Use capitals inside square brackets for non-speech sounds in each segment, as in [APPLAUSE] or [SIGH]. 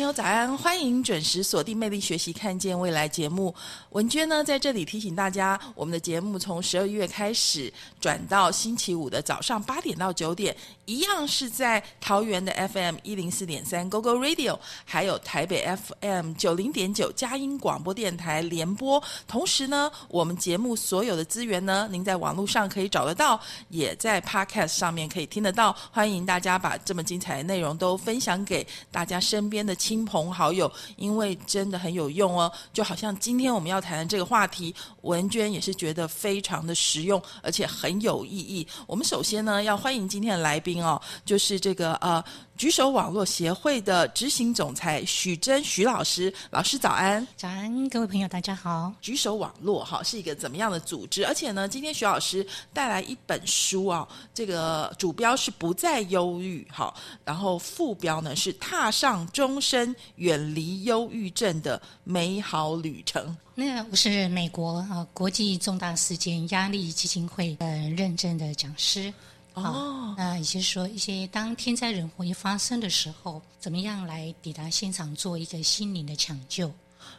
朋友早安，欢迎准时锁定《魅力学习看见未来》节目。文娟呢，在这里提醒大家，我们的节目从十二月开始转到星期五的早上八点到九点，一样是在桃园的 FM 一零四点三 GoGo Radio，还有台北 FM 九零点九佳音广播电台联播。同时呢，我们节目所有的资源呢，您在网络上可以找得到，也在 Podcast 上面可以听得到。欢迎大家把这么精彩的内容都分享给大家身边的。的亲朋好友，因为真的很有用哦，就好像今天我们要谈的这个话题，文娟也是觉得非常的实用，而且很有意义。我们首先呢，要欢迎今天的来宾哦，就是这个呃。举手网络协会的执行总裁许真许老师，老师早安，早安，各位朋友大家好。举手网络哈是一个怎么样的组织？而且呢，今天许老师带来一本书啊，这个主标是不再忧郁哈，然后副标呢是踏上终身远离忧郁症的美好旅程。那我是美国啊国际重大事件压力基金会呃认证的讲师。哦，那也就是说，一些当天灾人祸一发生的时候，怎么样来抵达现场做一个心灵的抢救？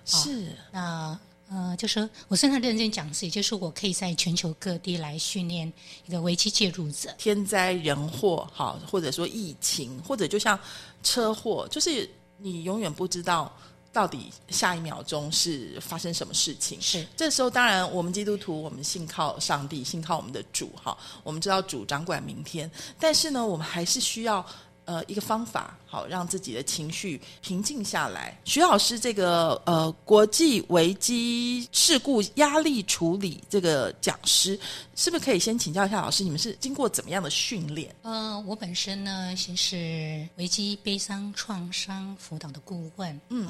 是，那呃，就是我是他认真讲是，也就是我可以在全球各地来训练一个危机介入者。天灾人祸，好，或者说疫情，或者就像车祸，就是你永远不知道。到底下一秒钟是发生什么事情？是这时候，当然我们基督徒，我们信靠上帝，信靠我们的主，哈，我们知道主掌管明天。但是呢，我们还是需要呃一个方法，好让自己的情绪平静下来。徐老师，这个呃国际危机事故压力处理这个讲师，是不是可以先请教一下老师？你们是经过怎么样的训练？呃，我本身呢，先是危机悲伤创伤辅导的顾问，嗯。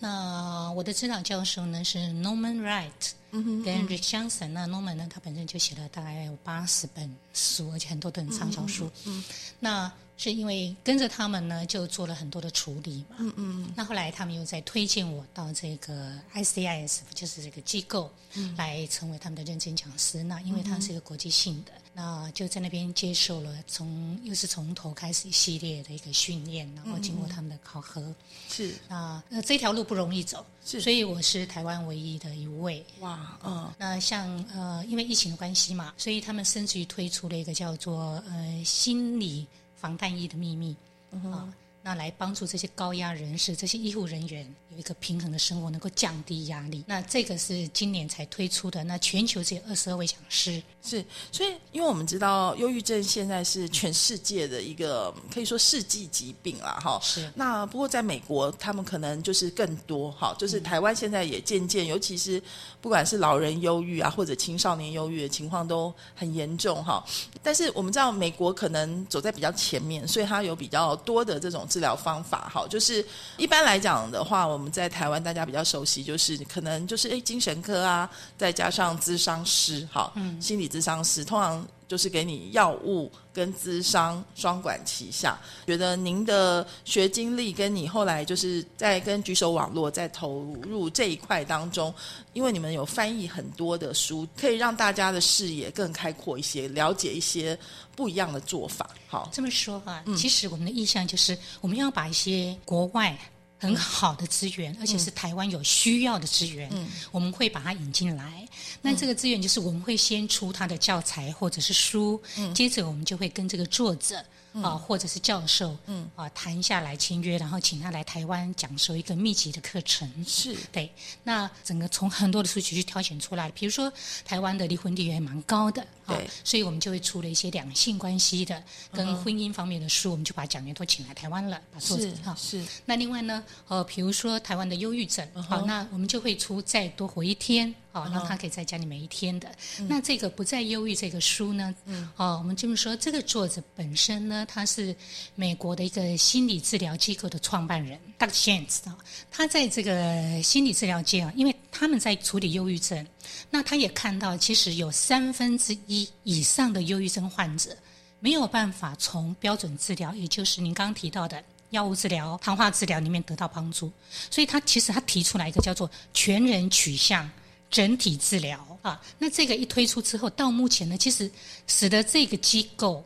那我的指导教授呢是 Norman Wright，跟 r i c h Johnson。那 Norman 呢，他本身就写了大概有八十本书，而且很多都很畅销书。嗯那是因为跟着他们呢，就做了很多的处理嘛。嗯嗯。那后来他们又在推荐我到这个 ICIS，就是这个机构，来成为他们的认证讲师。那因为它是一个国际性的。那就在那边接受了从又是从头开始一系列的一个训练，然后经过他们的考核，是那那这条路不容易走，是所以我是台湾唯一的一位哇嗯那像呃因为疫情的关系嘛，所以他们甚至于推出了一个叫做呃心理防弹衣的秘密啊。那来帮助这些高压人士、这些医护人员有一个平衡的生活，能够降低压力。那这个是今年才推出的。那全球只有二十二位讲师。是，所以因为我们知道，忧郁症现在是全世界的一个可以说世纪疾病了，哈。是。那不过在美国，他们可能就是更多，哈，就是台湾现在也渐渐，尤其是不管是老人忧郁啊，或者青少年忧郁的情况都很严重，哈。但是我们知道，美国可能走在比较前面，所以它有比较多的这种。治疗方法哈，就是一般来讲的话，我们在台湾大家比较熟悉，就是可能就是诶精神科啊，再加上咨商师，好，心理咨商师，通常就是给你药物跟咨商双管齐下。觉得您的学经历跟你后来就是在跟举手网络在投入这一块当中，因为你们有翻译很多的书，可以让大家的视野更开阔一些，了解一些。不一样的做法，好这么说哈。其实我们的意向就是，我们要把一些国外很好的资源，而且是台湾有需要的资源，我们会把它引进来。那这个资源就是我们会先出他的教材或者是书，接着我们就会跟这个作者。啊，或者是教授，嗯，啊，谈下来签约，然后请他来台湾讲授一个密集的课程。是。对，那整个从很多的数据去挑选出来，比如说台湾的离婚率也蛮高的，对，所以我们就会出了一些两性关系的跟婚姻方面的书，我们就把讲员都请来台湾了，把作者哈是。那另外呢，呃，比如说台湾的忧郁症，好，那我们就会出再多活一天。哦，那他可以在家里每一天的。那这个不再忧郁这个书呢，哦，我们这么说，这个作者本身呢，他是美国的一个心理治疗机构的创办人，Dr. James 啊，他在这个心理治疗界啊，因为他们在处理忧郁症，那他也看到，其实有三分之一以上的忧郁症患者没有办法从标准治疗，也就是您刚刚提到的。药物治疗、谈话治疗里面得到帮助，所以他其实他提出来一个叫做全人取向整体治疗啊。那这个一推出之后，到目前呢，其实使得这个机构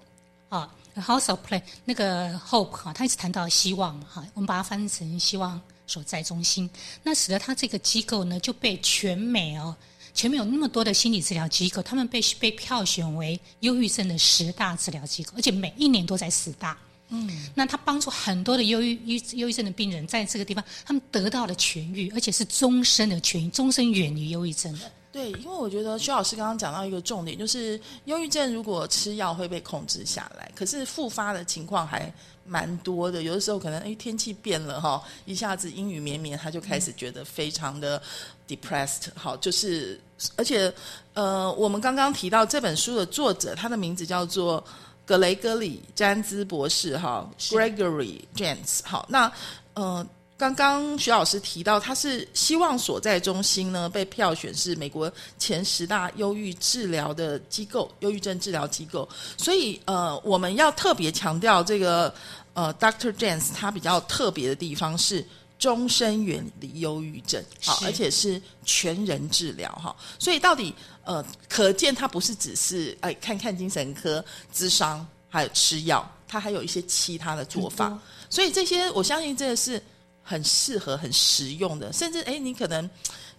啊，House of Play 那个 Hope 哈，他一直谈到希望哈，我们把它翻译成希望所在中心。那使得他这个机构呢，就被全美哦，全美有那么多的心理治疗机构，他们被被票选为忧郁症的十大治疗机构，而且每一年都在十大。嗯，那他帮助很多的忧郁忧忧郁症的病人在这个地方，他们得到了痊愈，而且是终身的痊愈，终身远离忧郁症的。对，因为我觉得薛老师刚刚讲到一个重点，就是忧郁症如果吃药会被控制下来，可是复发的情况还蛮多的。有的时候可能哎天气变了哈，一下子阴雨绵绵，他就开始觉得非常的 depressed。好，就是而且呃，我们刚刚提到这本书的作者，他的名字叫做。格雷戈里·詹兹博士，哈，Gregory Jans，好，那呃，刚刚徐老师提到，他是希望所在中心呢被票选是美国前十大忧郁治疗的机构，忧郁症治疗机构，所以呃，我们要特别强调这个呃，Dr. Jans 他比较特别的地方是终身远离忧郁症，好，而且是全人治疗，哈，所以到底。呃，可见它不是只是哎看看精神科、咨商，还有吃药，它还有一些其他的做法。所以这些我相信这个是很适合、很实用的。甚至哎，你可能。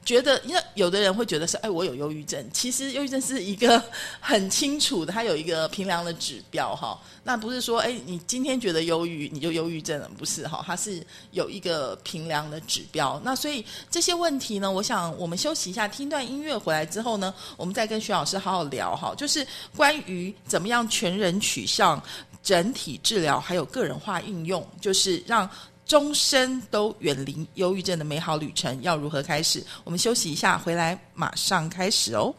觉得，因为有的人会觉得是，哎，我有忧郁症。其实忧郁症是一个很清楚的，它有一个评量的指标，哈。那不是说，哎，你今天觉得忧郁，你就忧郁症了，不是哈？它是有一个评量的指标。那所以这些问题呢，我想我们休息一下，听段音乐回来之后呢，我们再跟徐老师好好聊哈。就是关于怎么样全人取向、整体治疗，还有个人化应用，就是让。终身都远离忧郁症的美好旅程要如何开始？我们休息一下，回来马上开始哦。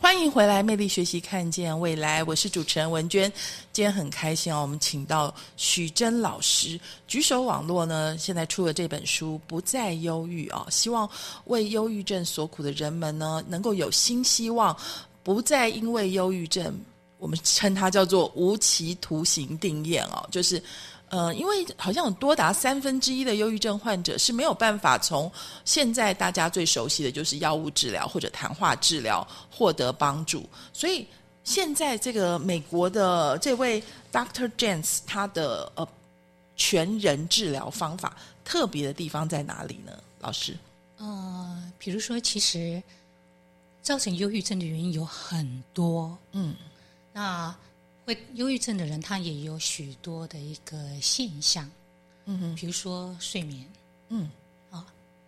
欢迎回来，魅力学习，看见未来。我是主持人文娟，今天很开心哦，我们请到许真老师。举手网络呢，现在出了这本书《不再忧郁》啊，希望为忧郁症所苦的人们呢，能够有新希望，不再因为忧郁症。我们称它叫做无期徒刑定验哦，就是，呃，因为好像有多达三分之一的忧郁症患者是没有办法从现在大家最熟悉的就是药物治疗或者谈话治疗获得帮助，所以现在这个美国的这位 Dr. James 他的呃全人治疗方法特别的地方在哪里呢？老师，呃，比如说，其实造成忧郁症的原因有很多，嗯。那会忧郁症的人，他也有许多的一个现象，嗯嗯，比如说睡眠，嗯，啊，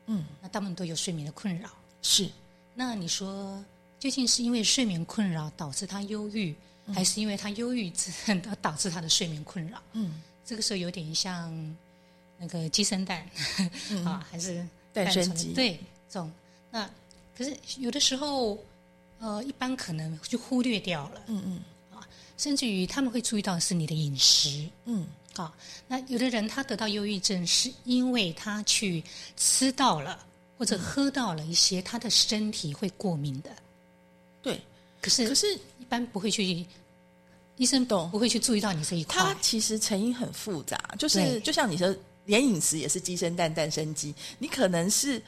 嗯，那他们都有睡眠的困扰，是。那你说，究竟是因为睡眠困扰导致他忧郁，还是因为他忧郁症导致他的睡眠困扰？嗯，这个时候有点像那个鸡生蛋，[LAUGHS] 啊，还是蛋生鸡？对，这种。那可是有的时候，呃，一般可能就忽略掉了，嗯嗯。甚至于他们会注意到是你的饮食，嗯，好。那有的人他得到忧郁症，是因为他去吃到了或者喝到了一些他的身体会过敏的，对。可是可是一般不会去，医生懂不会去注意到你这一块。它其实成因很复杂，就是就像你说，连饮食也是鸡生蛋，蛋生鸡，你可能是。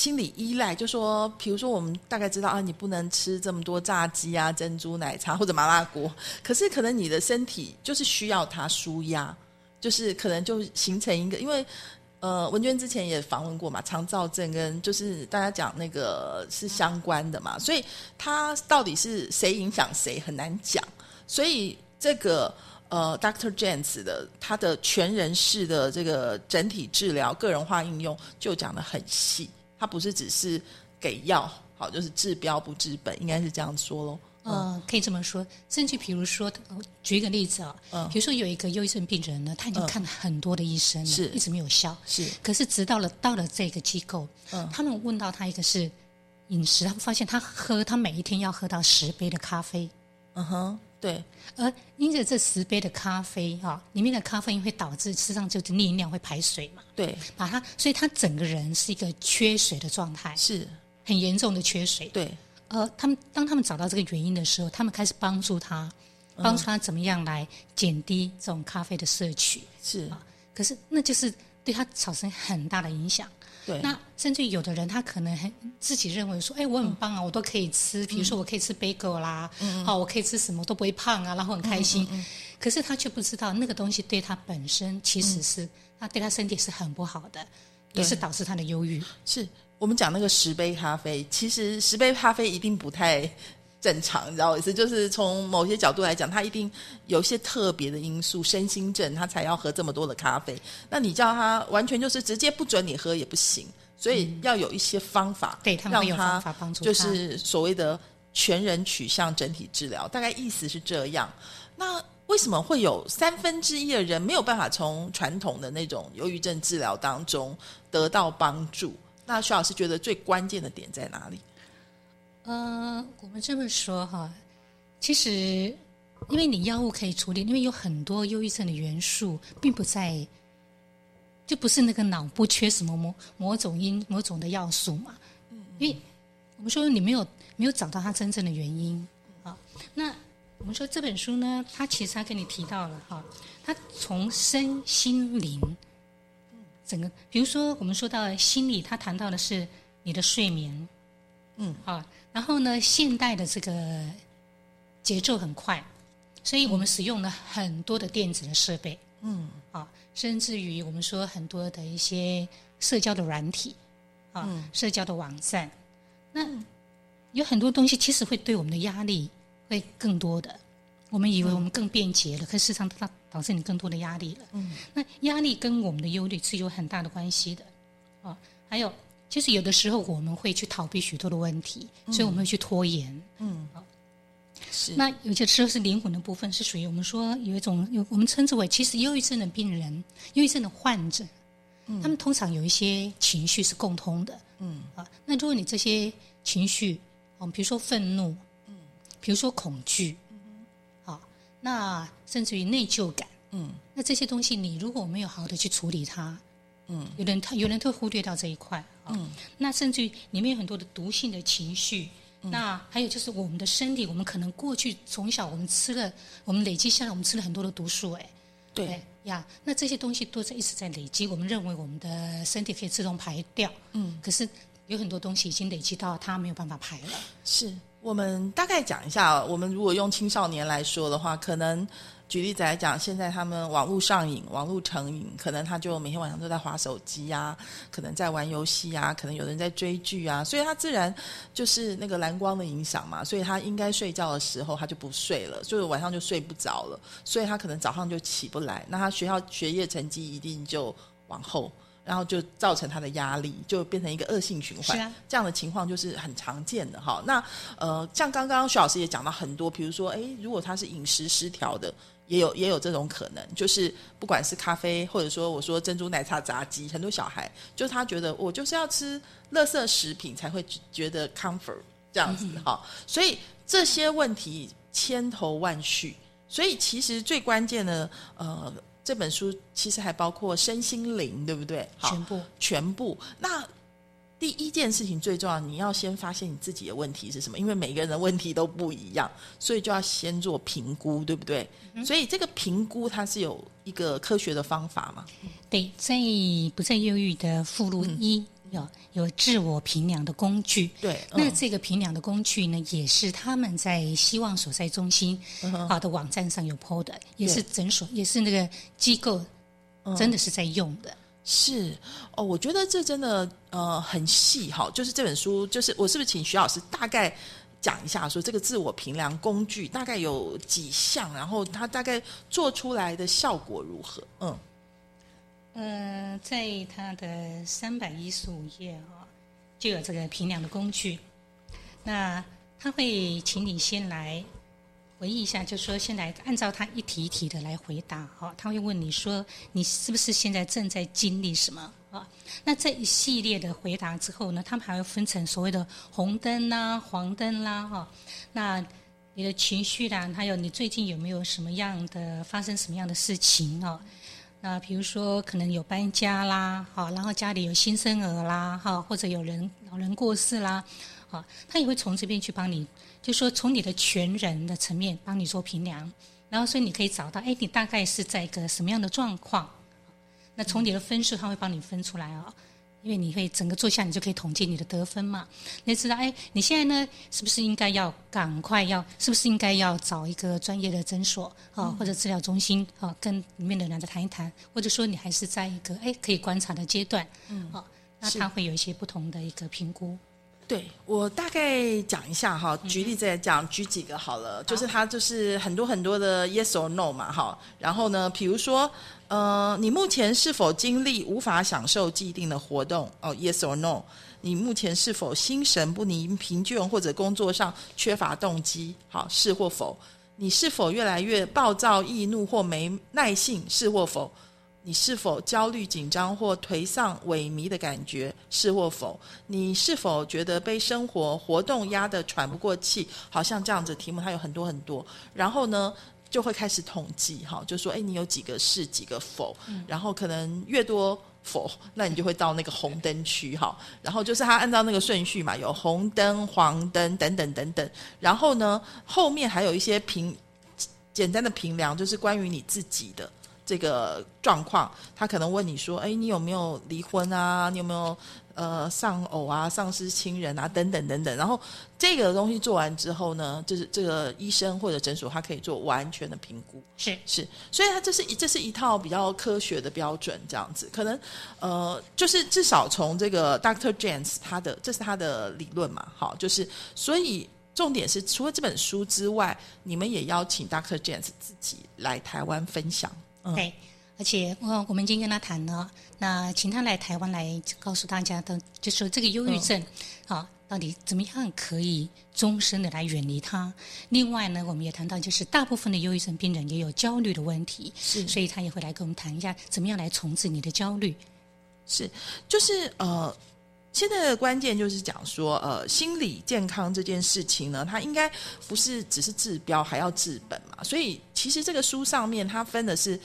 心理依赖，就说，比如说，我们大概知道啊，你不能吃这么多炸鸡啊、珍珠奶茶或者麻辣锅，可是可能你的身体就是需要它舒压，就是可能就形成一个，因为呃，文娟之前也访问过嘛，肠燥症跟就是大家讲那个是相关的嘛，所以它到底是谁影响谁很难讲，所以这个呃，Dr. James 的他的全人式的这个整体治疗个人化应用就讲的很细。它不是只是给药，好，就是治标不治本，应该是这样说喽。嗯，可以这么说，甚至比如说，呃举一个例子啊，嗯比如说有一个忧郁症病人呢，他已经嗯看了很多的医生了，是一直没有效，是。可是直到了到了这个机构，嗯他们问到他一个是饮食，他发现他喝他每一天要喝到十杯的咖啡，嗯哼，对，而因着这十杯的咖啡啊，里面的咖啡因会导致身上就是利尿会排水嘛，对，把它，所以他整个人是一个缺水的状态，是，很严重的缺水。对，呃，他们当他们找到这个原因的时候，他们开始帮助他，帮助他怎么样来减低这种咖啡的摄取。是，可是那就是对他产生很大的影响。对，那甚至有的人他可能很自己认为说，哎，我很棒啊，我都可以吃，比如说我可以吃 bagel 啦，好、我可以吃什么都不会胖啊，然后很开心。可是他却不知道那个东西对他本身其实是，他对他身体是很不好的，也是导致他的忧郁。是我们讲那个十杯咖啡，其实十杯咖啡一定不太正常，你知道我意思？就是从某些角度来讲，他一定有一些特别的因素，身心症他才要喝这么多的咖啡。那你叫他完全就是直接不准你喝也不行，所以要有一些方法，对他们会有让方法帮助他就是所谓的全人取向整体治疗，大概意思是这样。那为什么会有三分之一的人没有办法从传统的那种忧郁症治疗当中得到帮助？那徐老师觉得最关键的点在哪里？呃，我们这么说哈，其实因为你药物可以处理，因为有很多忧郁症的元素并不在，就不是那个脑部缺什么某某种因某种的要素嘛。因为我们说你没有没有找到它真正的原因啊。那我们说这本书呢，它其实它跟你提到了哈，它从身心灵整个，比如说我们说到心理，它谈到的是你的睡眠，嗯。啊，然后呢，现代的这个节奏很快，所以我们使用了很多的电子的设备，嗯。啊，甚至于我们说很多的一些社交的软体，啊，嗯。社交的网站，那有很多东西其实会对我们的压力会更多的。我们以为我们更便捷了，可事实上它导致你更多的压力了。嗯，那压力跟我们的忧虑是有很大的关系的，啊，还有就是有的时候我们会去逃避许多的问题，所以我们会去拖延。嗯，是。那有些时候是灵魂的部分，是属于我们说有一种有我们称之为其实忧郁症的病人、忧郁症的患者，他们通常有一些情绪是共通的。嗯。啊，那如果你这些情绪，我们，比如说愤怒，嗯，比如说恐惧，嗯啊，那甚至于内疚感，嗯。那这些东西你如果没有好好的去处理它，嗯。有人他有人会忽略掉这一块啊。嗯。那甚至于里面有很多的毒性的情绪，嗯。那还有就是我们的身体，我们可能过去从小我们吃了，我们累积下来，我们吃了很多的毒素，哎，对。哎呀，那这些东西都在一直在累积，我们认为我们的身体可以自动排掉，嗯，可是有很多东西已经累积到它没有办法排了。是。我们大概讲一下，我们如果用青少年来说的话，可能举例子来讲，现在他们网络上瘾、网络成瘾，可能他就每天晚上都在划手机呀、可能在玩游戏啊，可能有人在追剧啊，所以他自然就是那个蓝光的影响嘛，所以他应该睡觉的时候他就不睡了，就是晚上就睡不着了，所以他可能早上就起不来，那他学校学业成绩一定就往后。然后就造成他的压力，就变成一个恶性循环。是啊这样的情况就是很常见的哈。那呃，像刚刚徐老师也讲到很多，比如说，诶，如果他是饮食失调的，也有也有这种可能，就是不管是咖啡，或者说我说珍珠奶茶、炸鸡，很多小孩就是他觉得我就是要吃垃圾食品才会觉得 comfort 这样子哈。所以这些问题千头万绪，所以其实最关键的呃。这本书其实还包括身心灵，对不对？好，全部全部。那第一件事情最重要，你要先发现你自己的问题是什么，因为每个人的问题都不一样，所以就要先做评估，对不对？所以这个评估它是有一个科学的方法嘛？对，在不在忧郁的附录一、有有自我评量的工具。对，嗯那这个评量的工具呢，也是他们在希望所在中心好的网站上有 PO 的，也是诊所，也是那个机构真的是在用的。是哦，我觉得这真的呃很细哈，就是这本书，就是我是不是请徐老师大概讲一下，说这个自我评量工具大概有几项，然后它大概做出来的效果如何？嗯呃，在它的三百一十五页哈，就有这个评量的工具。那他会请你先来回忆一下，就说现在按照他一题一题的来回答哈。他会问你说，你是不是现在正在经历什么啊？那这一系列的回答之后呢，他们还会分成所谓的红灯啦、黄灯啦哈。那你的情绪啦，还有你最近有没有什么样的发生什么样的事情啊？那比如说可能有搬家啦，好，然后家里有新生儿啦，哈，或者有人老人过世啦，啊，他也会从这边去帮你，就说从你的全人的层面帮你做评量，然后所以你可以找到，哎，你大概是在一个什么样的状况？那从你的分数，他会帮你分出来啊。因为你会整个坐下，你就可以统计你的得分嘛。你知道，哎，你现在呢，是不是应该要赶快要，是不是应该要找一个专业的诊所啊，或者治疗中心啊，跟里面的人再谈一谈，或者说你还是在一个哎可以观察的阶段，嗯，好，那他会有一些不同的一个评估。对我大概讲一下哈，举例子来讲，举几个好了，就是他就是很多很多的 yes or no 嘛，哈，然后呢，比如说。呃，你目前是否经历无法享受既定的活动？哦，yes or no？你目前是否心神不宁、疲倦或者工作上缺乏动机？好，是或否？你是否越来越暴躁、易怒或没耐性？是或否？你是否焦虑、紧张或颓丧、萎靡的感觉？是或否？你是否觉得被生活活动压得喘不过气？好像这样子题目，它有很多很多。然后呢？就会开始统计，哈，就说，哎，你有几个是，几个否，然后可能越多否，那你就会到那个红灯区，哈，然后就是他按照那个顺序嘛，有红灯、黄灯等等等等，然后呢，后面还有一些评简单的评量，就是关于你自己的这个状况，他可能问你说，哎，你有没有离婚啊？你有没有？呃，丧偶啊，丧失亲人啊，等等等等。然后这个东西做完之后呢，就是这个医生或者诊所，他可以做完全的评估。是是，所以他这是这是一套比较科学的标准，这样子。可能呃，就是至少从这个 Doctor James 他的这是他的理论嘛，好，就是所以重点是除了这本书之外，你们也邀请 Doctor James 自己来台湾分享。对。而且我我们已经跟他谈了，那请他来台湾来告诉大家的，就说这个忧郁症啊，到底怎么样可以终身的来远离他。另外呢，我们也谈到，就是大部分的忧郁症病人也有焦虑的问题，是，所以他也会来跟我们谈一下，怎么样来重置你的焦虑。是，就是呃。现在的关键就是讲说，呃，心理健康这件事情呢，它应该不是只是治标，还要治本嘛。所以，其实这个书上面它分的是，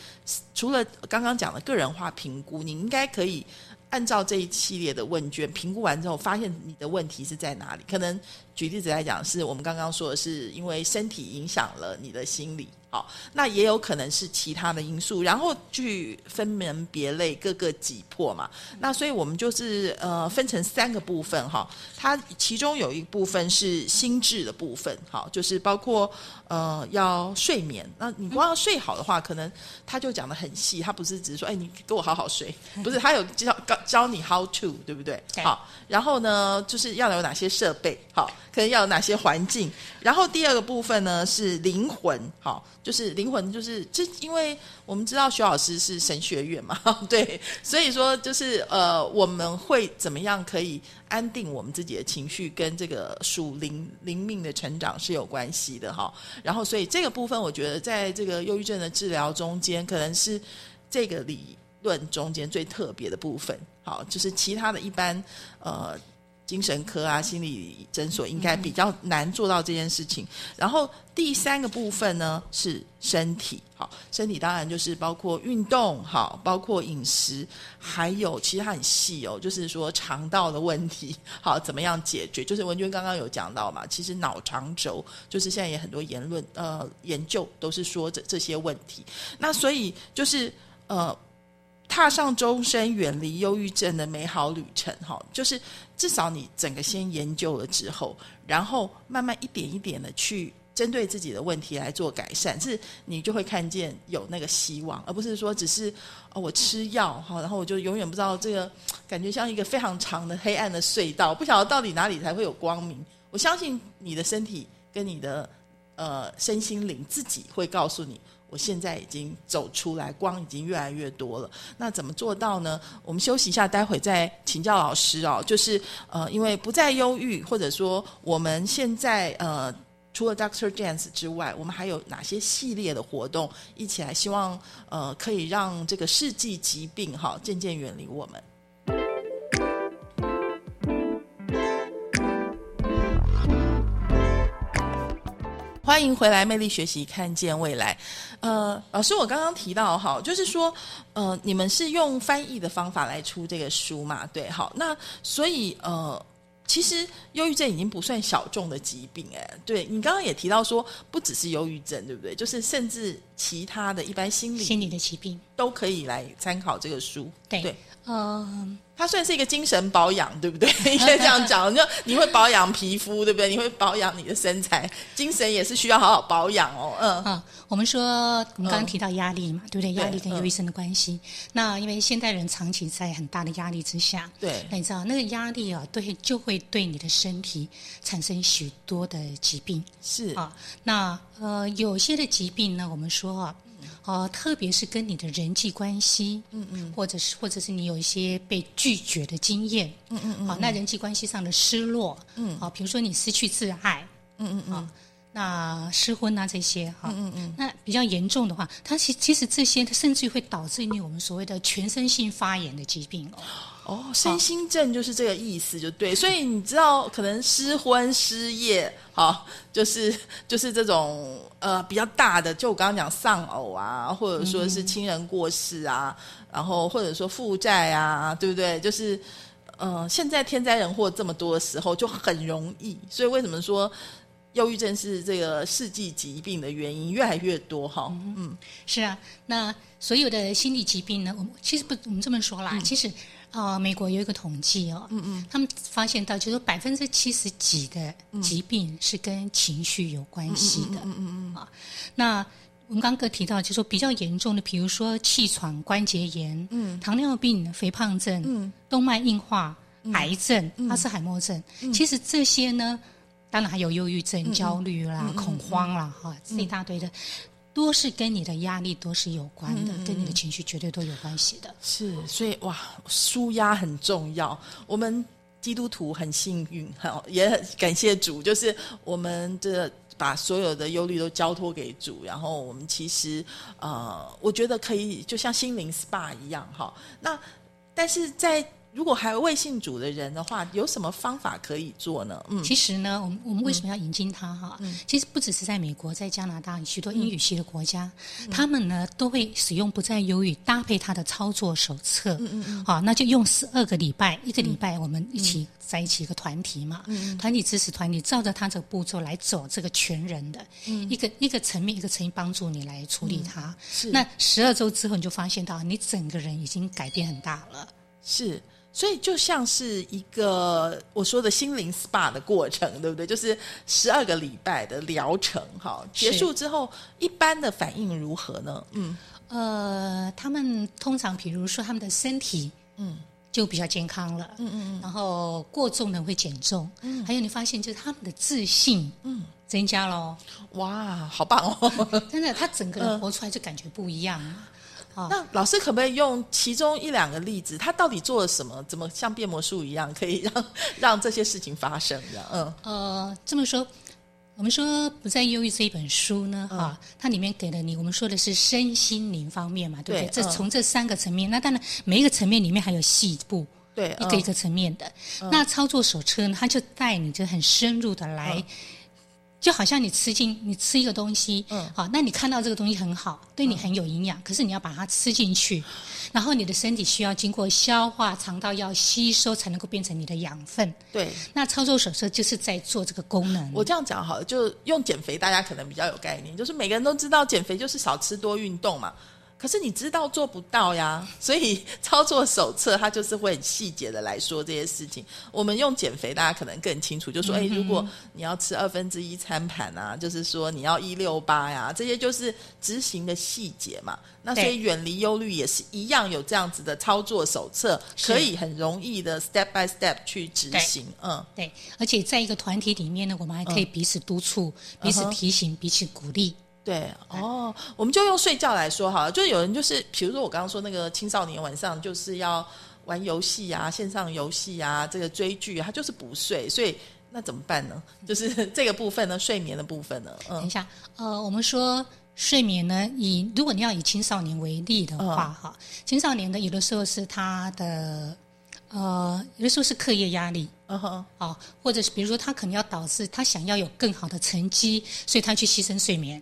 除了刚刚讲的个人化评估，你应该可以按照这一系列的问卷评估完之后，发现你的问题是在哪里。可能举例子来讲，是我们刚刚说的是因为身体影响了你的心理。好，那也有可能是其他的因素，然后去分门别类，各个击破嘛。那所以我们就是呃分成三个部分哈，它其中有一部分是心智的部分，好，就是包括呃要睡眠。那你光要睡好的话，可能他就讲的很细，他不是只是说哎你给我好好睡，不是他有教教教你 how to 对不对？好，然后呢就是要有哪些设备，好，可能要有哪些环境。然后第二个部分呢是灵魂，好。就是灵魂，就是这，因为我们知道徐老师是神学院嘛，[LAUGHS] 对，所以说就是呃，我们会怎么样可以安定我们自己的情绪，跟这个属灵灵命的成长是有关系的哈。然后，所以这个部分，我觉得在这个忧郁症的治疗中间，可能是这个理论中间最特别的部分。好，就是其他的一般呃。精神科啊，心理诊所应该比较难做到这件事情。然后第三个部分呢是身体，好，身体当然就是包括运动，好，包括饮食，还有其实它很细哦，就是说肠道的问题，[LAUGHS] 好，怎么样解决？就是文娟刚刚有讲到嘛，其实脑肠轴就是现在也很多言论呃研究都是说这这些问题。那所以就是呃。踏上终身远离忧郁症的美好旅程，哈，就是至少你整个先研究了之后，然后慢慢一点一点的去针对自己的问题来做改善，是你就会看见有那个希望，而不是说只是哦我吃药哈，然后我就永远不知道这个感觉像一个非常长的黑暗的隧道，不晓得到底哪里才会有光明。我相信你的身体跟你的呃身心灵自己会告诉你。我现在已经走出来，光已经越来越多了。那怎么做到呢？我们休息一下，待会再请教老师哦。就是呃，因为不再忧郁，或者说我们现在呃，除了 Doctor James 之外，我们还有哪些系列的活动一起来？希望呃，可以让这个世纪疾病哈渐渐远离我们。欢迎回来，魅力学习，看见未来。呃，老师，我刚刚提到哈，就是说，呃，你们是用翻译的方法来出这个书嘛？对，好，那所以呃，其实忧郁症已经不算小众的疾病，哎，对你刚刚也提到说，不只是忧郁症，对不对？就是甚至其他的一般心理心理的疾病都可以来参考这个书。对，嗯。它算是一个精神保养，对不对？[LAUGHS] 应该这样讲，就你会保养皮肤，对不对？你会保养你的身材，精神也是需要好好保养哦。嗯啊，我们说我们刚刚提到压力嘛，对不对？压力跟忧郁症的关系。那因为现代人长期在很大的压力之下，对，那你知道那个压力啊，对，就会对你的身体产生许多的疾病。是啊，那呃，有些的疾病呢，我们说啊。哦，特别是跟你的人际关系，嗯嗯，或者是或者是你有一些被拒绝的经验，嗯嗯嗯，好，那人际关系上的失落，嗯，好，比如说你失去自爱，嗯嗯嗯，那失婚啊这些，哈，嗯嗯，那比较严重的话，它其其实这些它甚至会导致你我们所谓的全身性发炎的疾病哦。哦，身心症就是这个意思，就对。所以你知道，可能失婚、失业，好，就是就是这种呃比较大的，就我刚刚讲丧偶啊，或者说是亲人过世啊，然后或者说负债啊，对不对？就是呃，现在天灾人祸这么多的时候，就很容易。所以为什么说忧郁症是这个世纪疾病的原因越来越多？哈，嗯，是啊。那所有的心理疾病呢，我们其实不，我们这么说啦，其实。哦，美国有一个统计哦，嗯嗯，他们发现到，就是百分之七十几的疾病是跟情绪有关系的，嗯嗯嗯啊。那我们刚刚提到，就说比较严重的，比如说气喘、关节炎、嗯，糖尿病、肥胖症、嗯，动脉硬化、癌症、阿兹海默症，其实这些呢，当然还有忧郁症、焦虑啦、恐慌啦，哈，这一大堆的。多是跟你的压力多是有关的，跟你的情绪绝对都有关系的。是，所以哇，舒压很重要。我们基督徒很幸运，哈，也很感谢主，就是我们这把所有的忧虑都交托给主，然后我们其实呃，我觉得可以就像心灵 SPA 一样，哈。那但是在如果还未信主的人的话，有什么方法可以做呢？嗯，其实呢，我们我们为什么要引进他哈？嗯，其实不只是在美国，在加拿大许多英语系的国家，他们呢都会使用不再忧郁搭配他的操作手册。嗯嗯嗯。好，那就用十二个礼拜，一个礼拜我们一起在一起一个团体嘛。嗯。团体支持团体，照着他这个步骤来走，这个全人的，一个一个层面一个层面帮助你来处理它。是。那十二周之后，你就发现到你整个人已经改变很大了。是。所以就像是一个我说的心灵 SPA 的过程，对不对？就是十二个礼拜的疗程，哈，结束之后，一般的反应如何呢？嗯，呃，他们通常比如说他们的身体，嗯，就比较健康了，嗯嗯，然后过重的会减重，嗯，还有你发现就是他们的自信，嗯，增加喽，哇，好棒哦！[LAUGHS] 真的，他整个人活出来就感觉不一样。那老师可不可以用其中一两个例子？他到底做了什么？怎么像变魔术一样，可以让让这些事情发生？这样，嗯，呃，这么说，我们说不再忧郁这一本书呢，哈，它里面给了你，我们说的是身心灵方面嘛，对不对？这从这三个层面，那当然每一个层面里面还有细部，对，一个一个层面的。那操作手册呢，它就带你就很深入的来。就好像你吃进你吃一个东西，嗯，好，那你看到这个东西很好，对你很有营养，可是你要把它吃进去，然后你的身体需要经过消化、肠道要吸收，才能够变成你的养分。对，那操作手册就是在做这个功能。我这样讲好了，就用减肥，大家可能比较有概念，就是每个人都知道减肥就是少吃多运动嘛。可是你知道做不到呀，[LAUGHS] 所以操作手册它就是会很细节的来说这些事情。我们用减肥，大家可能更清楚，就说：哎，如果你要吃二分之一餐盘啊，就是说你要一六八呀，这些就是执行的细节嘛。那所以远离忧虑也是一样，有这样子的操作手册，可以很容易的 step by step 去执行。嗯，对。而且在一个团体里面呢，我们还可以彼此督促、彼此提醒、彼此鼓励。对，哦，我们就用睡觉来说好了，就有人就是，比如说我刚刚说那个青少年晚上就是要玩游戏啊，线上游戏啊，这个追剧，他就是不睡，所以那怎么办呢？就是这个部分呢，睡眠的部分呢？等一下，呃，我们说睡眠呢，以如果你要以青少年为例的话，哈，青少年的有的时候是他的。呃，有的时候是课业压力，嗯哼，啊，或者是比如说他可能要导致他想要有更好的成绩，所以他去牺牲睡眠，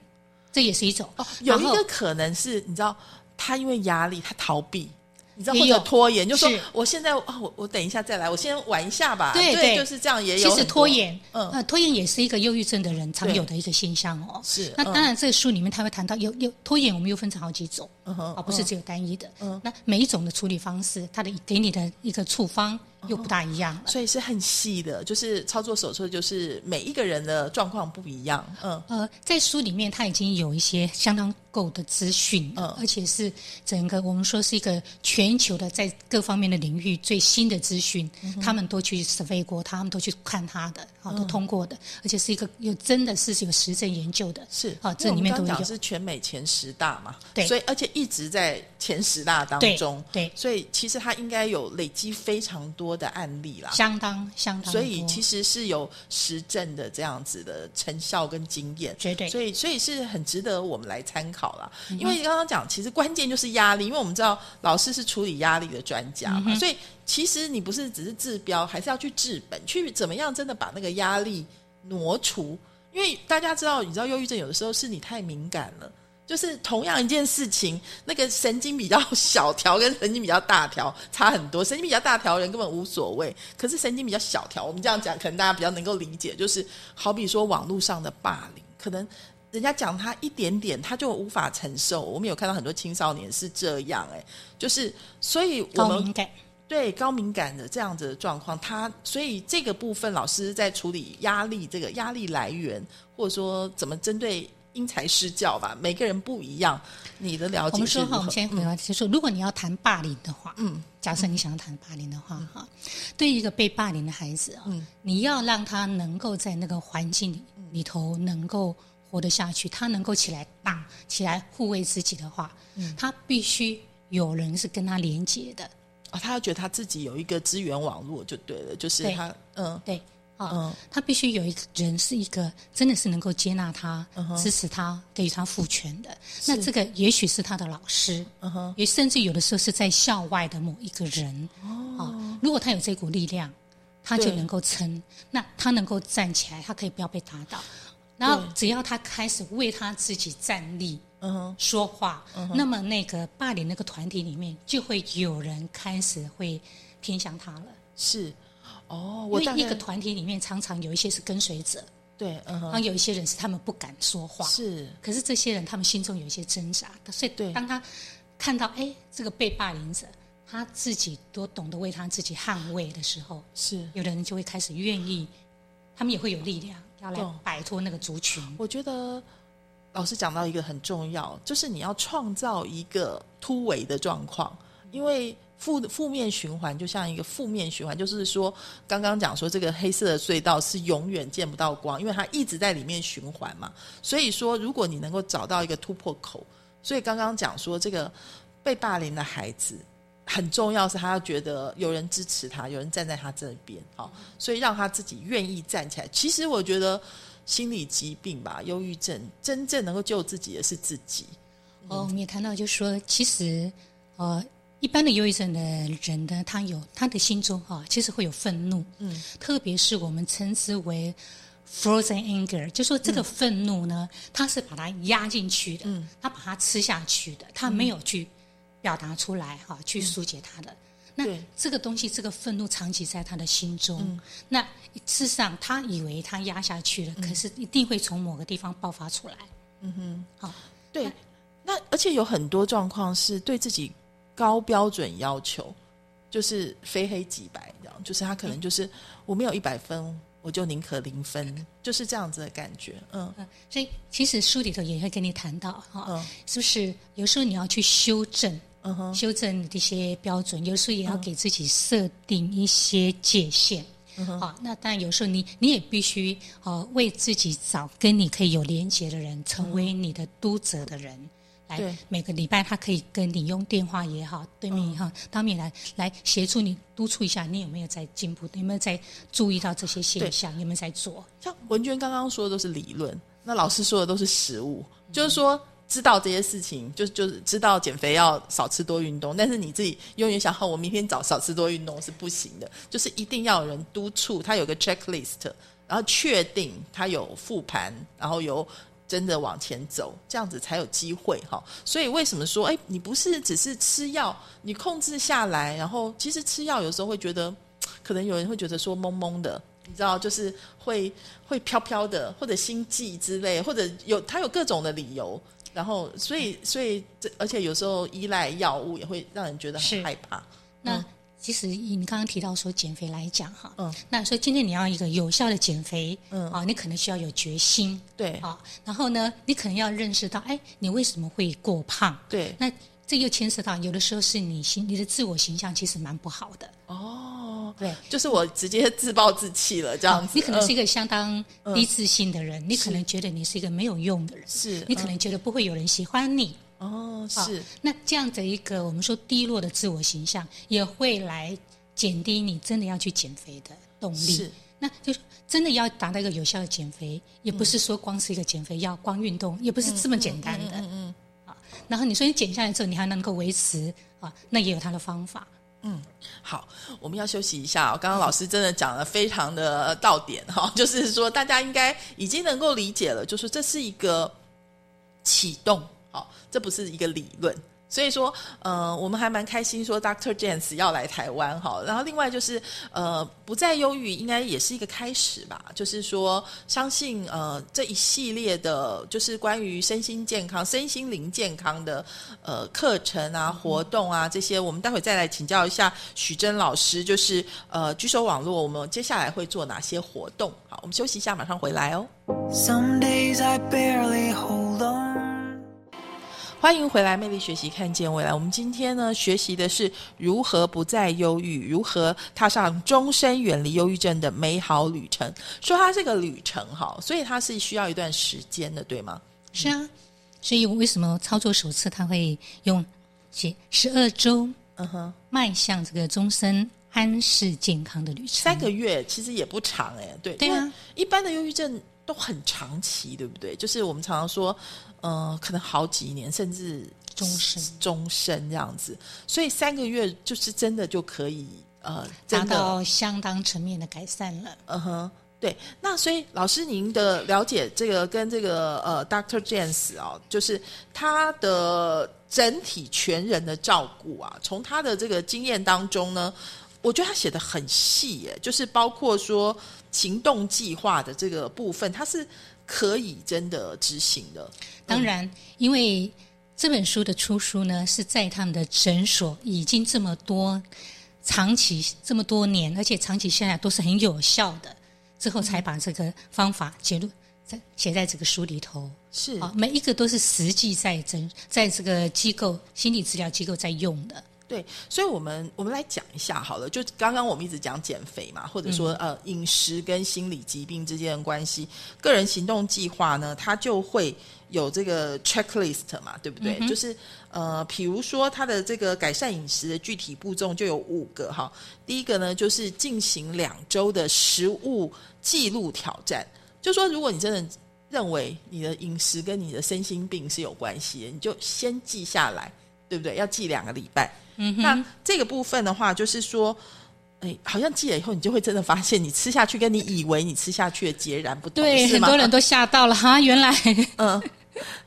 这也是一种。哦，有一个可能是你知道，他因为压力，他逃避。你知道或者拖延，就说我现在啊，我我等一下再来，我先玩一下吧。对对，就是这样。也有其实拖延，嗯，呃，拖延也是一个忧郁症的人常有的一个现象哦。是。那当然，这个书里面他会谈到，有有拖延，我们又分成好几种，而不是只有单一的。嗯。那每一种的处理方式，它的给你的一个处方又不大一样，所以是很细的，就是操作手册，就是每一个人的状况不一样。嗯。呃，在书里面他已经有一些相当。够的资讯，嗯，而且是整个我们说是一个全球的在各方面的领域最新的资讯，他们都去 survey 过，他们都去看他的，啊，都通过的，而且是一个有真的是有实证研究的，是啊，这里面都有是全美前十大嘛，对，所以而且一直在前十大当中，对，所以其实他应该有累积非常多的案例啦，相当相当，所以其实是有实证的这样子的成效跟经验，绝对，所以所以是很值得我们来参考。好了，因为刚刚讲，其实关键就是压力，因为我们知道老师是处理压力的专家嘛，所以其实你不是只是治标，还是要去治本，去怎么样真的把那个压力挪除。因为大家知道，你知道忧郁症有的时候是你太敏感了，就是同样一件事情，那个神经比较小条跟神经比较大条差很多。神经比较大条人根本无所谓，可是神经比较小条，我们这样讲可能大家比较能够理解，就是好比说网络上的霸凌，可能。人家讲他一点点，他就无法承受。我们有看到很多青少年是这样，哎，就是所以我们对高敏感的这样子的状况，他所以这个部分老师在处理压力，这个压力来源，或者说怎么针对因材施教吧，每个人不一样。你的了解，我们说哈，我们先回答，就说如果你要谈霸凌的话，嗯，假设你想要谈霸凌的话，哈，对于一个被霸凌的孩子啊，嗯，你要让他能够在那个环境里里头能够。活得下去，他能够起来打起来护卫自己的话，嗯，他必须有人是跟他连接的。啊，他要觉得他自己有一个资源网络就对了，就是他，嗯，对，啊，他必须有一个人是一个真的是能够接纳他、支持他、给予他赋权的。那这个也许是他的老师，嗯，也甚至有的时候是在校外的某一个人哦。如果他有这股力量，他就能够撑，那他能够站起来，他可以不要被打倒。然后，只要他开始为他自己站立、嗯说话，那么那个霸凌那个团体里面就会有人开始会偏向他了。是，哦，因为一个团体里面常常有一些是跟随者，对，嗯然后有一些人是他们不敢说话，是。可是这些人他们心中有一些挣扎，所以当他看到哎这个被霸凌者他自己都懂得为他自己捍卫的时候，是有的人就会开始愿意，他们也会有力量。要来摆脱那个族群，我觉得老师讲到一个很重要，就是你要创造一个突围的状况，因为负负面循环就像一个负面循环，就是说刚刚讲说这个黑色的隧道是永远见不到光，因为它一直在里面循环嘛。所以说，如果你能够找到一个突破口，所以刚刚讲说这个被霸凌的孩子。很重要是他要觉得有人支持他，有人站在他这边，好，所以让他自己愿意站起来。其实我觉得心理疾病吧，忧郁症真正能够救自己的是自己。哦，我们也谈到，就是说，其实呃，一般的忧郁症的人呢，他有他的心中哈，其实会有愤怒，嗯，特别是我们称之为 frozen anger，就说这个愤怒呢，他是把它压进去的，嗯，他把它吃下去的，他没有去。表达出来哈，去疏解他的那这个东西，这个愤怒长期在他的心中。那事实上，他以为他压下去了，可是一定会从某个地方爆发出来。嗯哼，好，对。那而且有很多状况是对自己高标准要求，就是非黑即白，这样就是他可能就是我没有一百分，我就宁可零分，就是这样子的感觉。嗯，所以其实书里头也会跟你谈到哈，是不是有时候你要去修正？修正这些标准，有时候也要给自己设定一些界限。好，那当然有时候你你也必须呃为自己找跟你可以有连接的人，成为你的督责的人。来每个礼拜他可以跟你用电话也好，对面也好，当面来来协助你督促一下，你有没有在进步？有没有在注意到这些现象？有没有在做？像文娟刚刚说的都是理论，那老师说的都是实物，就是说。知道这些事情，就就是知道减肥要少吃多运动，但是你自己永远想好，我明天早少吃多运动是不行的，就是一定要有人督促，他有个 checklist，然后确定他有复盘，然后有真的往前走，这样子才有机会哈。所以为什么说，哎，你不是只是吃药，你控制下来，然后其实吃药有时候会觉得，可能有人会觉得说懵懵的，你知道，就是会会飘飘的，或者心悸之类，或者有他有各种的理由。然后，所以，所以，这而且有时候依赖药物也会让人觉得很害怕。那其实以你刚刚提到说减肥来讲哈，嗯，那所以今天你要一个有效的减肥，嗯。啊，你可能需要有决心，对。啊，然后呢，你可能要认识到，哎，你为什么会过胖？对，那这又牵涉到有的时候是你形你的自我形象其实蛮不好的。哦。对，就是我直接自暴自弃了这样子。你可能是一个相当低自信的人，你可能觉得你是一个没有用的人，是你可能觉得不会有人喜欢你。哦，是。那这样的一个我们说低落的自我形象，也会来减低你真的要去减肥的动力。是，那就真的要达到一个有效的减肥，也不是说光是一个减肥药、光运动，也不是这么简单的。嗯嗯。啊，然后你说你减下来之后，你还能够维持啊，那也有它的方法。嗯，好，我们要休息一下。刚刚老师真的讲的非常的到点哈，[LAUGHS] 就是说大家应该已经能够理解了，就是这是一个启动，好，这不是一个理论。所以说，呃，我们还蛮开心，说 Dr. James 要来台湾哈。然后另外就是，呃，不再忧郁，应该也是一个开始吧。就是说，相信呃这一系列的，就是关于身心健康、身心灵健康的呃课程啊、活动啊这些，我们待会再来请教一下许真老师。就是呃，举手网络，我们接下来会做哪些活动？好，我们休息一下，马上回来哦。Some days I barely hold on. 欢迎回来，魅力学习，看见未来。我们今天呢，学习的是如何不再忧郁，如何踏上终身远离忧郁症的美好旅程。说它这个旅程哈，所以它是需要一段时间的，对吗？是啊，所以我为什么操作手册它会用写十二周，嗯哼，迈向这个终身安适健康的旅程？三个月其实也不长哎，对对啊，一般的忧郁症都很长期，对不对？就是我们常常说。呃，可能好几年，甚至终身、终身这样子，所以三个月就是真的就可以呃达到相当层面的改善了。嗯哼，对。那所以老师您的了解，这个跟这个呃，Dr. James 啊，就是他的整体全人的照顾啊，从他的这个经验当中呢，我觉得他写的很细耶，就是包括说行动计划的这个部分，它是。可以真的执行的，当然，因为这本书的出书呢，是在他们的诊所已经这么多长期这么多年，而且长期下来都是很有效的，之后才把这个方法记录在写在这个书里头。是啊，每一个都是实际在诊在这个机构心理治疗机构在用的。对，所以，我们我们来讲一下好了。就刚刚我们一直讲减肥嘛，或者说呃饮食跟心理疾病之间的关系，个人行动计划呢，它就会有这个 checklist 嘛，对不对？就是呃，比如说它的这个改善饮食的具体步骤就有五个哈。第一个呢，就是进行两周的食物记录挑战，就说如果你真的认为你的饮食跟你的身心病是有关系的，你就先记下来，对不对？要记两个礼拜。嗯，那这个部分的话，就是说，哎，好像记了以后，你就会真的发现，你吃下去跟你以为你吃下去的截然不同。对，很多人都吓到了哈，原来，[LAUGHS] 嗯，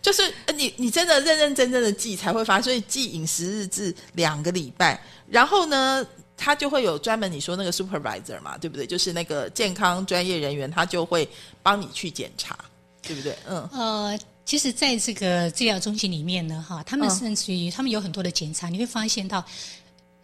就是你你真的认认真真的记，才会发现。所以记饮食日志两个礼拜，然后呢，他就会有专门你说那个 supervisor 嘛，对不对？就是那个健康专业人员，他就会帮你去检查，对不对？嗯，呃。其实，在这个治疗中心里面呢，哈，他们甚至于他们有很多的检查，你会发现到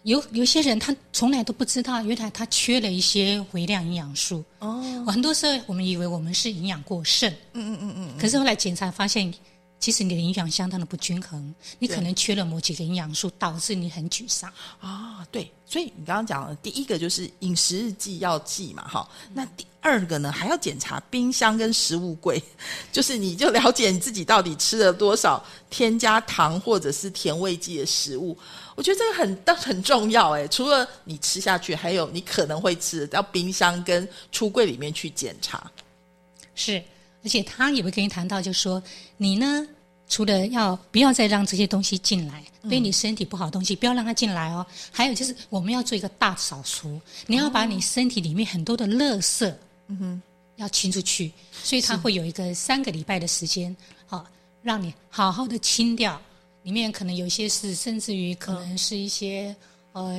有有些人他从来都不知道，原来他缺了一些微量营养素。哦，很多时候我们以为我们是营养过剩，嗯嗯嗯嗯，可是后来检查发现，其实你的营养相当的不均衡，你可能缺了某几个营养素，导致你很沮丧。啊，对，所以你刚刚讲的第一个就是饮食日记要记嘛，哈。那第二个呢，还要检查冰箱跟食物柜，[LAUGHS] 就是你就了解你自己到底吃了多少添加糖或者是甜味剂的食物。我觉得这个很但很重要哎，除了你吃下去，还有你可能会吃的，到冰箱跟橱柜里面去检查。是，而且他也会跟你谈到，就是说你呢，除了要不要再让这些东西进来，对你身体不好的东西，不要让它进来哦。还有就是我们要做一个大扫除，你要把你身体里面很多的垃圾，嗯哼，要清出去。所以它会有一个三个礼拜的时间，好、让你好好的清掉。里面可能有一些是，甚至于可能是一些、呃，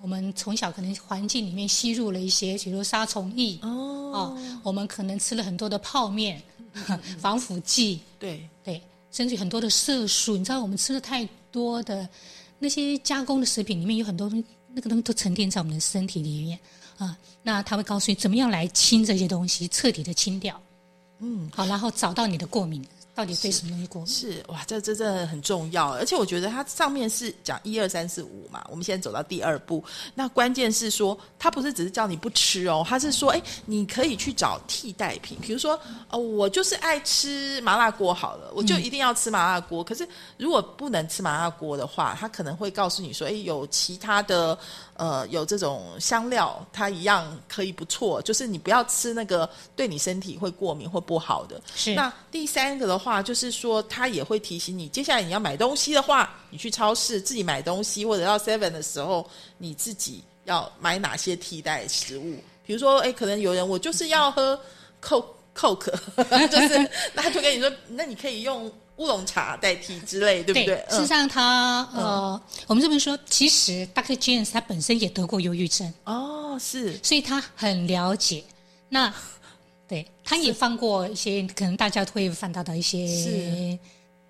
我们从小可能环境里面吸入了一些，比如杀虫剂哦我们可能吃了很多的泡面、防腐剂，对，对，甚至于很多的色素。你知道，我们吃了太多的那些加工的食品，里面有很多东西，那个东西都沉淀在我们的身体里面啊。那他会告诉你怎么样来清这些东西，彻底的清掉。嗯，好，然后找到你的过敏，到底对什么东西过敏？是哇，这这真的很重要，而且我觉得它上面是讲一二三四五嘛，我们现在走到第二步，那关键是说，它不是只是叫你不吃哦，它是说，哎，你可以去找替代品，比如说，哦，我就是爱吃麻辣锅好了，我就一定要吃麻辣锅。可是如果不能吃麻辣锅的话，它可能会告诉你说，哎，有其他的，呃，有这种香料，它一样可以不错，就是你不要吃那个对你身体会过敏或不好的。是那第三个的话，就是说，它也会提醒你，接下来你要买东西的话，你去超市自己买东西，或者到 Seven 的时候，你自己要买哪些替代食物？比如说，哎，可能有人我就是要喝 Coke Coke，[LAUGHS] 就是那他就跟你说，那你可以用乌龙茶代替之类，对不对？嗯事实上他，呃，我们这边说，其实 Dr. James 他本身也得过忧郁症，哦，是所以他很了解。那对，他也放过一些可能大家会犯到的一些是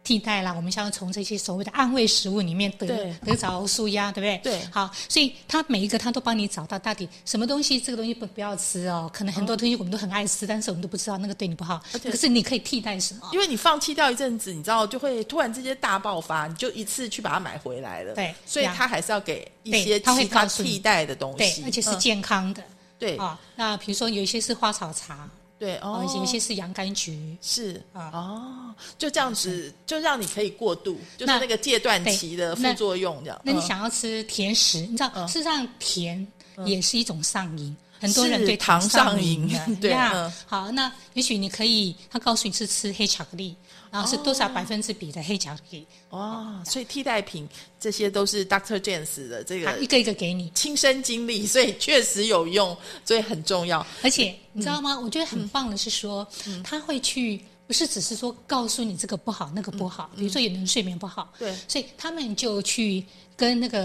替代啦。我们想要从这些所谓的安慰食物里面得得着舒压，对不对？对好，所以他每一个他都帮你找到到底什么东西，这个东西不不要吃哦。可能很多东西我们都很爱吃，但是我们都不知道那个对你不好。可是你可以替代什么？因为你放弃掉一阵子，你知道就会突然之间大爆发，你就一次去把它买回来了。对所以呀他还是要给一些其他替代的东西，，对而且是嗯健康的。对啊，那比如说有一些是花草茶，对有一些是洋甘菊，是啊。哦，就这样子，就让你可以过渡，就是那那个戒断期的副作用这样。嗯那你想要吃甜食，你知道，嗯。事实上甜也是一种上瘾，很多人对糖上上瘾的 [LAUGHS] 对呀。嗯。好，那也许你可以，他告诉你是吃黑巧克力，然后是多少百分之比的黑巧克力，哦，所以替代品这些都是 Doctor James 的这个他一个一个给你。亲身经历，所以确实有用，所以很重要。而且你知道嗯吗？我觉得很棒的是说，他会去。不是只是说告诉你这个不好那个不好，比如说有人睡眠不好，嗯对所以他们就去跟那个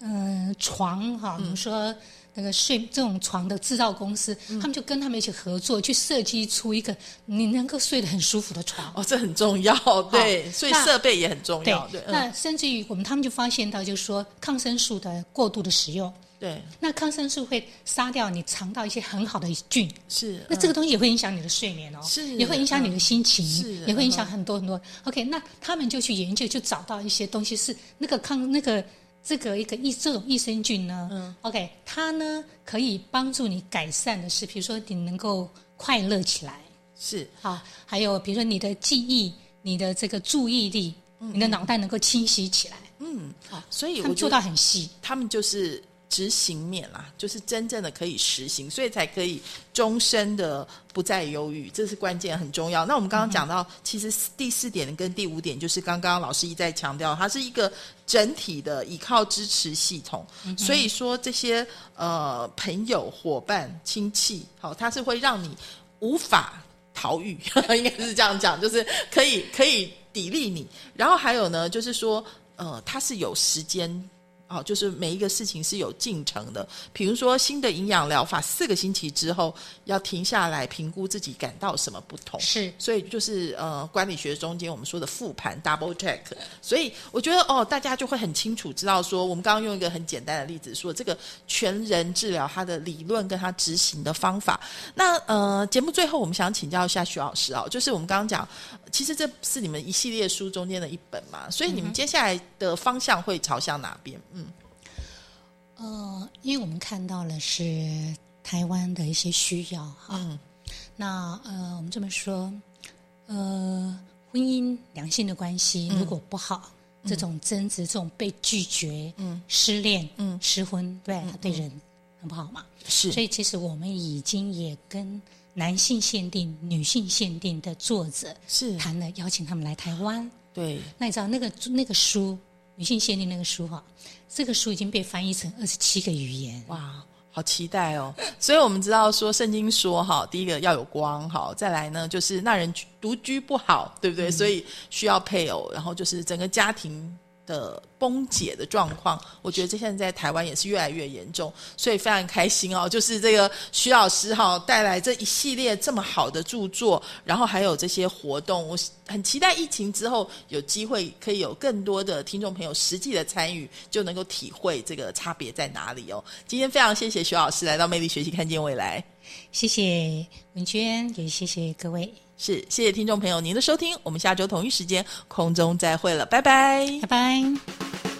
呃床哈，嗯比如说那个睡这种床的制造公司，嗯他们就跟他们一起合作，去设计出一个你能够睡得很舒服的床。哦，这很重要，对，所以设备也很重要，对，，嗯，那甚至于我们他们就发现到，就是说抗生素的过度的使用，对，那抗生素会杀掉你肠道一些很好的菌，是。那这个东西也会影响你的睡眠哦，是也会影响你的心情，是也会影响很多很多。OK，那他们就去研究，就找到一些东西是那个抗那个这个一个益这种益生菌呢、嗯。O k 它呢可以帮助你改善的是，比如说你能够快乐起来，是。啊，还有比如说你的记忆、你的这个注意力、你的脑袋能够清晰起来，嗯，好所以他们做到很细。他们就是执行面啦，就是真正的可以实行，所以才可以终身的不再忧郁，这是关键很重要。那我们刚刚讲到，其实第四点跟第五点就是刚刚老师一再强调，它是一个整体的依靠支持系统，所以说这些呃朋友、伙伴、亲戚，好，它是会让你无法逃狱，[LAUGHS] 应该是这样讲，就是可以可以砥砺你。然后还有呢，就是说，呃，它是有时间哦，就是每一个事情是有进程的。比如说新的营养疗法，四个星期之后要停下来评估自己感到什么不同。是，所以就是呃，管理学中间我们说的复盘 （double check）。所以我觉得哦，大家就会很清楚知道说，我们刚刚用一个很简单的例子说，这个全人治疗它的理论跟它执行的方法。那呃，节目最后我们想请教一下徐老师啊，就是我们刚刚讲，其实这是你们一系列书中间的一本嘛，所以你们接下来的方向会朝向哪边？嗯。呃，因为我们看到了是台湾的一些需要哈，那呃，我们这么说，呃，婚姻良性的关系如果不好，这种争执、这种被拒绝、嗯，失恋、嗯，失婚，对，对人很不好嘛。是，所以其实我们已经也跟男性限定、女性限定的作者是。谈了，邀请他们来台湾。对，那你知道那个那个书？女性限定那个书哈，这个书已经被翻译成二十七个语言。哇，好期待哦！所以我们知道说，圣经说哈，第一个要有光，好，再来呢就是那人独居不好，对不对？所以需要配偶，然后就是整个家庭。的崩解的状况，我觉得这现在在台湾也是越来越严重，所以非常开心哦。就是这个徐老师哈带来这一系列这么好的著作，然后还有这些活动，我很期待疫情之后有机会可以有更多的听众朋友实际的参与，就能够体会这个差别在哪里哦。今天非常谢谢徐老师来到魅力学习，看见未来。谢谢文娟，也谢谢各位。是，谢谢听众朋友您的收听，我们下周同一时间空中再会了，拜拜，拜拜。